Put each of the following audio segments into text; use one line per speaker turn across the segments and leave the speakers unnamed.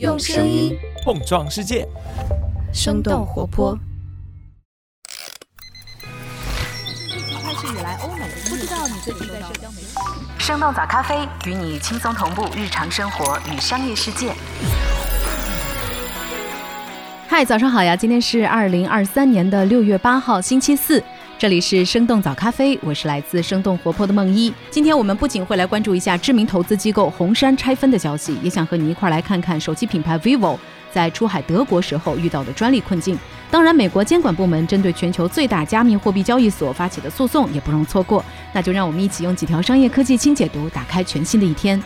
用声音
碰撞世界，
生动活泼。
疫情开始以来，欧美不知道你最近在社交媒体。
生动早咖啡与你轻松同步日常生活与商业世界。
嗨，早上好呀！今天是二零二三年的六月八号，星期四。这里是生动早咖啡，我是来自生动活泼的梦一。今天我们不仅会来关注一下知名投资机构红杉拆分的消息，也想和你一块来看看手机品牌 vivo 在出海德国时候遇到的专利困境。当然，美国监管部门针对全球最大加密货币交易所发起的诉讼也不容错过。那就让我们一起用几条商业科技轻解读，打开全新的一天。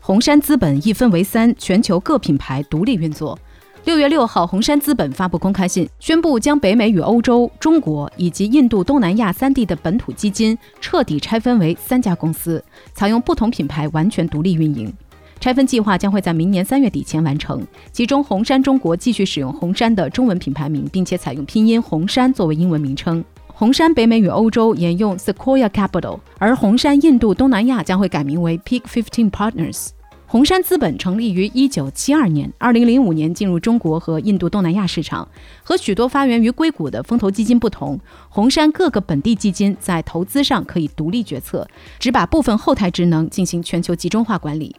红杉资本一分为三，全球各品牌独立运作。六月六号，红杉资本发布公开信，宣布将北美与欧洲、中国以及印度、东南亚三地的本土基金彻底拆分为三家公司，采用不同品牌完全独立运营。拆分计划将会在明年三月底前完成。其中，红杉中国继续使用红杉的中文品牌名，并且采用拼音红杉作为英文名称。红杉北美与欧洲沿用 Sequoia Capital，而红杉印度、东南亚将会改名为 Peak Fifteen Partners。红杉资本成立于一九七二年，二零零五年进入中国和印度东南亚市场。和许多发源于硅谷的风投基金不同，红杉各个本地基金在投资上可以独立决策，只把部分后台职能进行全球集中化管理。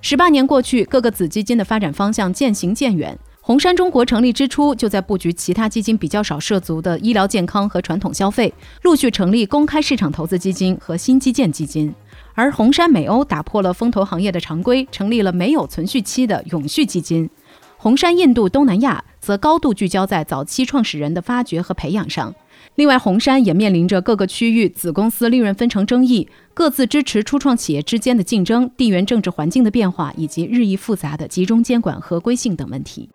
十八年过去，各个子基金的发展方向渐行渐远。红杉中国成立之初就在布局其他基金比较少涉足的医疗健康和传统消费，陆续成立公开市场投资基金和新基建基金。而红杉美欧打破了风投行业的常规，成立了没有存续期的永续基金。红杉印度东南亚则高度聚焦在早期创始人的发掘和培养上。另外，红杉也面临着各个区域子公司利润分成争议、各自支持初创企业之间的竞争、地缘政治环境的变化以及日益复杂的集中监管合规性等问题。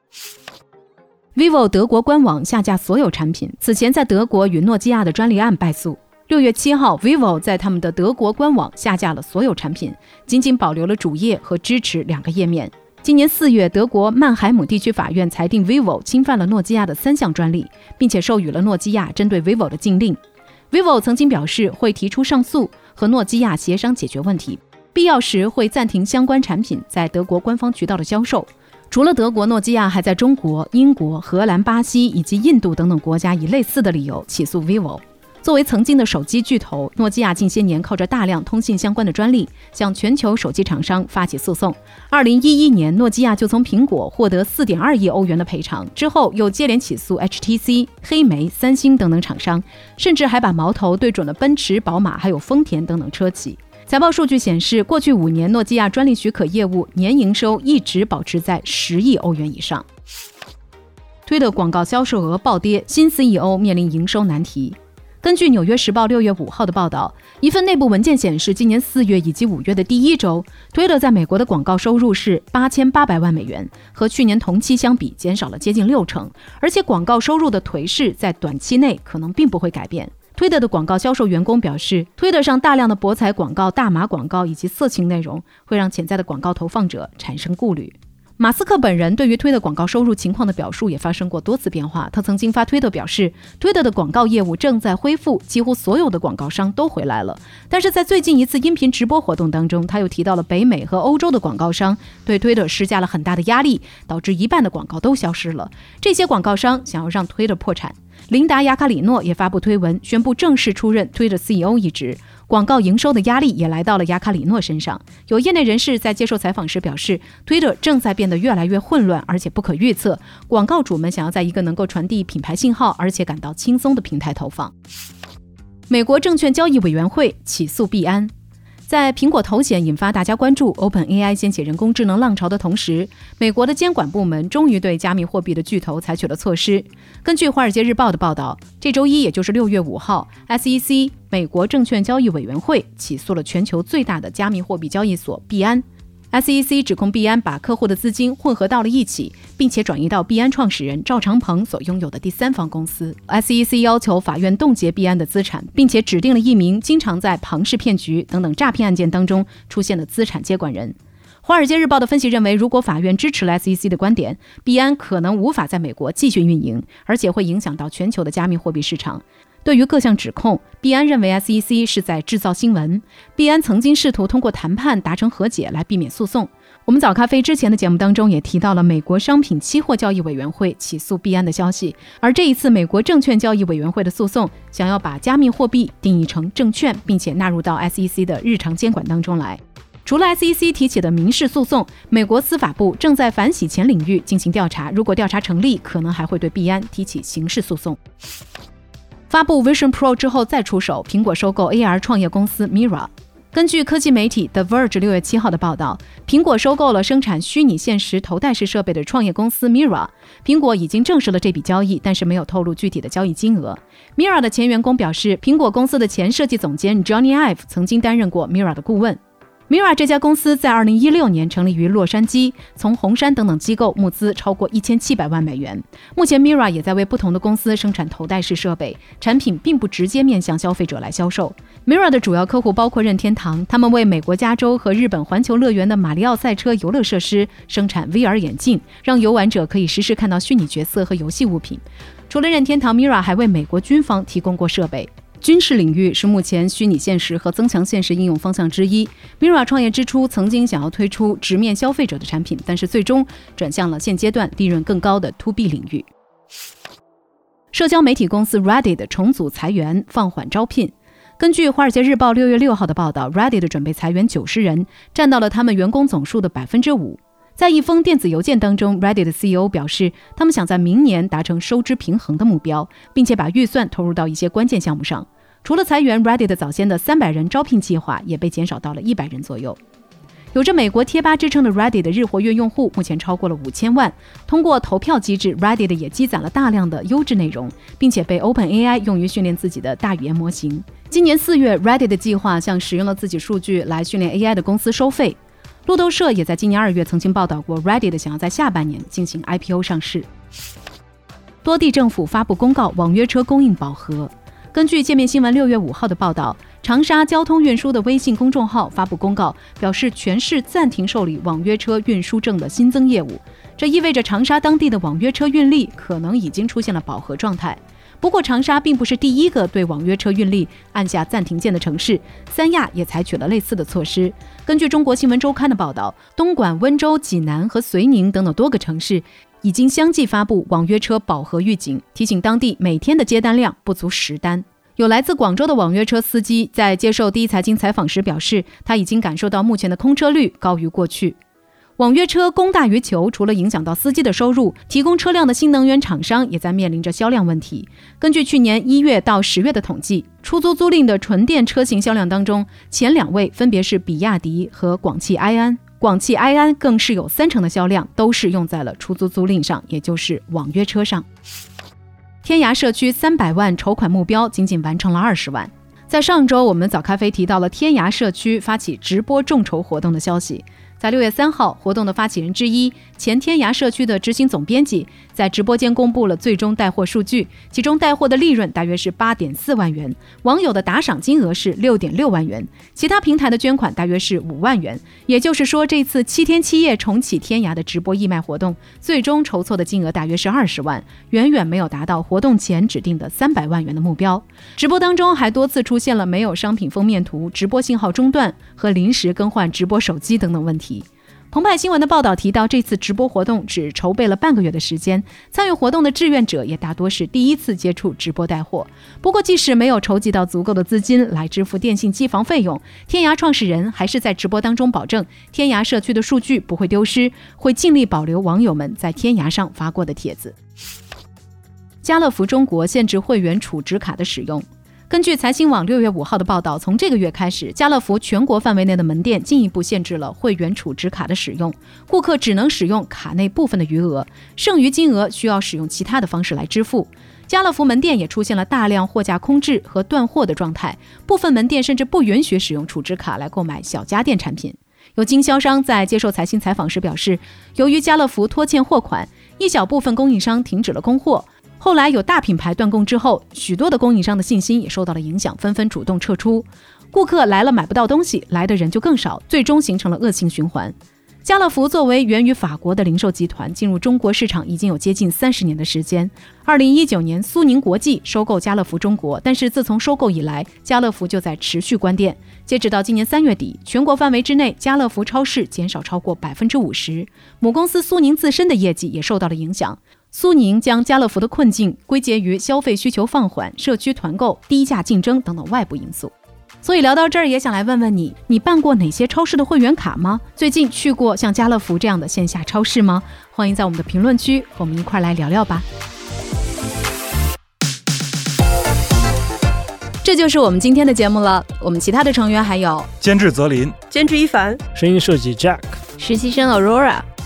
vivo 德国官网下架所有产品，此前在德国与诺基亚的专利案败诉。六月七号，vivo 在他们的德国官网下架了所有产品，仅仅保留了主页和支持两个页面。今年四月，德国曼海姆地区法院裁定 vivo 侵犯了诺基亚的三项专利，并且授予了诺基亚针对 vivo 的禁令。vivo 曾经表示会提出上诉，和诺基亚协商解决问题，必要时会暂停相关产品在德国官方渠道的销售。除了德国，诺基亚还在中国、英国、荷兰、巴西以及印度等等国家以类似的理由起诉 vivo。作为曾经的手机巨头，诺基亚近些年靠着大量通信相关的专利，向全球手机厂商发起诉讼。二零一一年，诺基亚就从苹果获得四点二亿欧元的赔偿，之后又接连起诉 HTC、黑莓、三星等等厂商，甚至还把矛头对准了奔驰、宝马还有丰田等等车企。财报数据显示，过去五年，诺基亚专利许可业务年营收一直保持在十亿欧元以上。推特广告销售额暴跌，新 CEO 面临营收难题。根据《纽约时报》六月五号的报道，一份内部文件显示，今年四月以及五月的第一周，推特在美国的广告收入是八千八百万美元，和去年同期相比减少了接近六成。而且，广告收入的颓势在短期内可能并不会改变。推特的广告销售员工表示，推特上大量的博彩广告、大码广告以及色情内容，会让潜在的广告投放者产生顾虑。马斯克本人对于推特广告收入情况的表述也发生过多次变化。他曾经发推特表示，推特的广告业务正在恢复，几乎所有的广告商都回来了。但是在最近一次音频直播活动当中，他又提到了北美和欧洲的广告商对推特施加了很大的压力，导致一半的广告都消失了。这些广告商想要让推特破产。琳达·雅卡里诺也发布推文，宣布正式出任推特 CEO 一职。广告营收的压力也来到了雅卡里诺身上。有业内人士在接受采访时表示，，Twitter 正在变得越来越混乱，而且不可预测。广告主们想要在一个能够传递品牌信号，而且感到轻松的平台投放。美国证券交易委员会起诉币安。在苹果头显引发大家关注，OpenAI 掀起人工智能浪潮的同时，美国的监管部门终于对加密货币的巨头采取了措施。根据《华尔街日报》的报道，这周一，也就是六月五号，SEC 美国证券交易委员会起诉了全球最大的加密货币交易所币安。SEC 指控币安把客户的资金混合到了一起，并且转移到币安创始人赵长鹏所拥有的第三方公司。SEC 要求法院冻结币安的资产，并且指定了一名经常在庞氏骗局等等诈骗案件当中出现的资产接管人。华尔街日报的分析认为，如果法院支持了 SEC 的观点，币安可能无法在美国继续运营，而且会影响到全球的加密货币市场。对于各项指控，币安认为 SEC 是在制造新闻。币安曾经试图通过谈判达成和解来避免诉讼。我们早咖啡之前的节目当中也提到了美国商品期货交易委员会起诉币安的消息，而这一次美国证券交易委员会的诉讼，想要把加密货币定义成证券，并且纳入到 SEC 的日常监管当中来。除了 SEC 提起的民事诉讼，美国司法部正在反洗钱领域进行调查，如果调查成立，可能还会对币安提起刑事诉讼。发布 Vision Pro 之后再出手，苹果收购 AR 创业公司 Mira。根据科技媒体 The Verge 六月七号的报道，苹果收购了生产虚拟现实头戴式设备的创业公司 Mira。苹果已经证实了这笔交易，但是没有透露具体的交易金额。Mira 的前员工表示，苹果公司的前设计总监 Johnny Ive 曾经担任过 Mira 的顾问。Mira 这家公司在2016年成立于洛杉矶，从红杉等等机构募资超过1700万美元。目前，Mira 也在为不同的公司生产头戴式设备，产品并不直接面向消费者来销售。Mira 的主要客户包括任天堂，他们为美国加州和日本环球乐园的马里奥赛车游乐设施生产 VR 眼镜，让游玩者可以实时看到虚拟角色和游戏物品。除了任天堂，Mira 还为美国军方提供过设备。军事领域是目前虚拟现实和增强现实应用方向之一。Mira 创业之初曾经想要推出直面消费者的产品，但是最终转向了现阶段利润更高的 To B 领域。社交媒体公司 Reddit 重组裁员，放缓招聘。根据《华尔街日报》六月六号的报道，Reddit 准备裁员九十人，占到了他们员工总数的百分之五。在一封电子邮件当中，Reddit 的 CEO 表示，他们想在明年达成收支平衡的目标，并且把预算投入到一些关键项目上。除了裁员，Reddit 早先的三百人招聘计划也被减少到了一百人左右。有着美国贴吧之称的 Reddit 的日活跃用户目前超过了五千万。通过投票机制，Reddit 也积攒了大量的优质内容，并且被 OpenAI 用于训练自己的大语言模型。今年四月，Reddit 的计划向使用了自己数据来训练 AI 的公司收费。路透社也在今年二月曾经报道过，Reddit 想要在下半年进行 IPO 上市。多地政府发布公告，网约车供应饱和。根据界面新闻六月五号的报道，长沙交通运输的微信公众号发布公告，表示全市暂停受理网约车运输证的新增业务。这意味着长沙当地的网约车运力可能已经出现了饱和状态。不过，长沙并不是第一个对网约车运力按下暂停键的城市，三亚也采取了类似的措施。根据中国新闻周刊的报道，东莞、温州、济南和遂宁等等多个城市。已经相继发布网约车饱和预警，提醒当地每天的接单量不足十单。有来自广州的网约车司机在接受第一财经采访时表示，他已经感受到目前的空车率高于过去。网约车供大于求，除了影响到司机的收入，提供车辆的新能源厂商也在面临着销量问题。根据去年一月到十月的统计，出租租赁的纯电车型销量当中，前两位分别是比亚迪和广汽埃安。广汽埃安更是有三成的销量都是用在了出租租赁上，也就是网约车上。天涯社区三百万筹款目标仅仅完成了二十万。在上周，我们早咖啡提到了天涯社区发起直播众筹活动的消息。在六月三号，活动的发起人之一、前天涯社区的执行总编辑在直播间公布了最终带货数据，其中带货的利润大约是八点四万元，网友的打赏金额是六点六万元，其他平台的捐款大约是五万元。也就是说，这次七天七夜重启天涯的直播义卖活动，最终筹措的金额大约是二十万，远远没有达到活动前指定的三百万元的目标。直播当中还多次出现了没有商品封面图、直播信号中断和临时更换直播手机等等问题。澎湃新闻的报道提到，这次直播活动只筹备了半个月的时间，参与活动的志愿者也大多是第一次接触直播带货。不过，即使没有筹集到足够的资金来支付电信机房费用，天涯创始人还是在直播当中保证，天涯社区的数据不会丢失，会尽力保留网友们在天涯上发过的帖子。家乐福中国限制会员储值卡的使用。根据财新网六月五号的报道，从这个月开始，家乐福全国范围内的门店进一步限制了会员储值卡的使用，顾客只能使用卡内部分的余额，剩余金额需要使用其他的方式来支付。家乐福门店也出现了大量货架空置和断货的状态，部分门店甚至不允许使用储值卡来购买小家电产品。有经销商在接受财新采访时表示，由于家乐福拖欠货款，一小部分供应商停止了供货。后来有大品牌断供之后，许多的供应商的信心也受到了影响，纷纷主动撤出。顾客来了买不到东西，来的人就更少，最终形成了恶性循环。家乐福作为源于法国的零售集团，进入中国市场已经有接近三十年的时间。二零一九年，苏宁国际收购家乐福中国，但是自从收购以来，家乐福就在持续关店。截止到今年三月底，全国范围之内，家乐福超市减少超过百分之五十。母公司苏宁自身的业绩也受到了影响。苏宁将家乐福的困境归结于消费需求放缓、社区团购、低价竞争等等外部因素。所以聊到这儿，也想来问问你，你办过哪些超市的会员卡吗？最近去过像家乐福这样的线下超市吗？欢迎在我们的评论区和我们一块儿来聊聊吧。这就是我们今天的节目了。我们其他的成员还有
监制泽林，
监制一凡，
声音设计 Jack，
实习生 Aurora。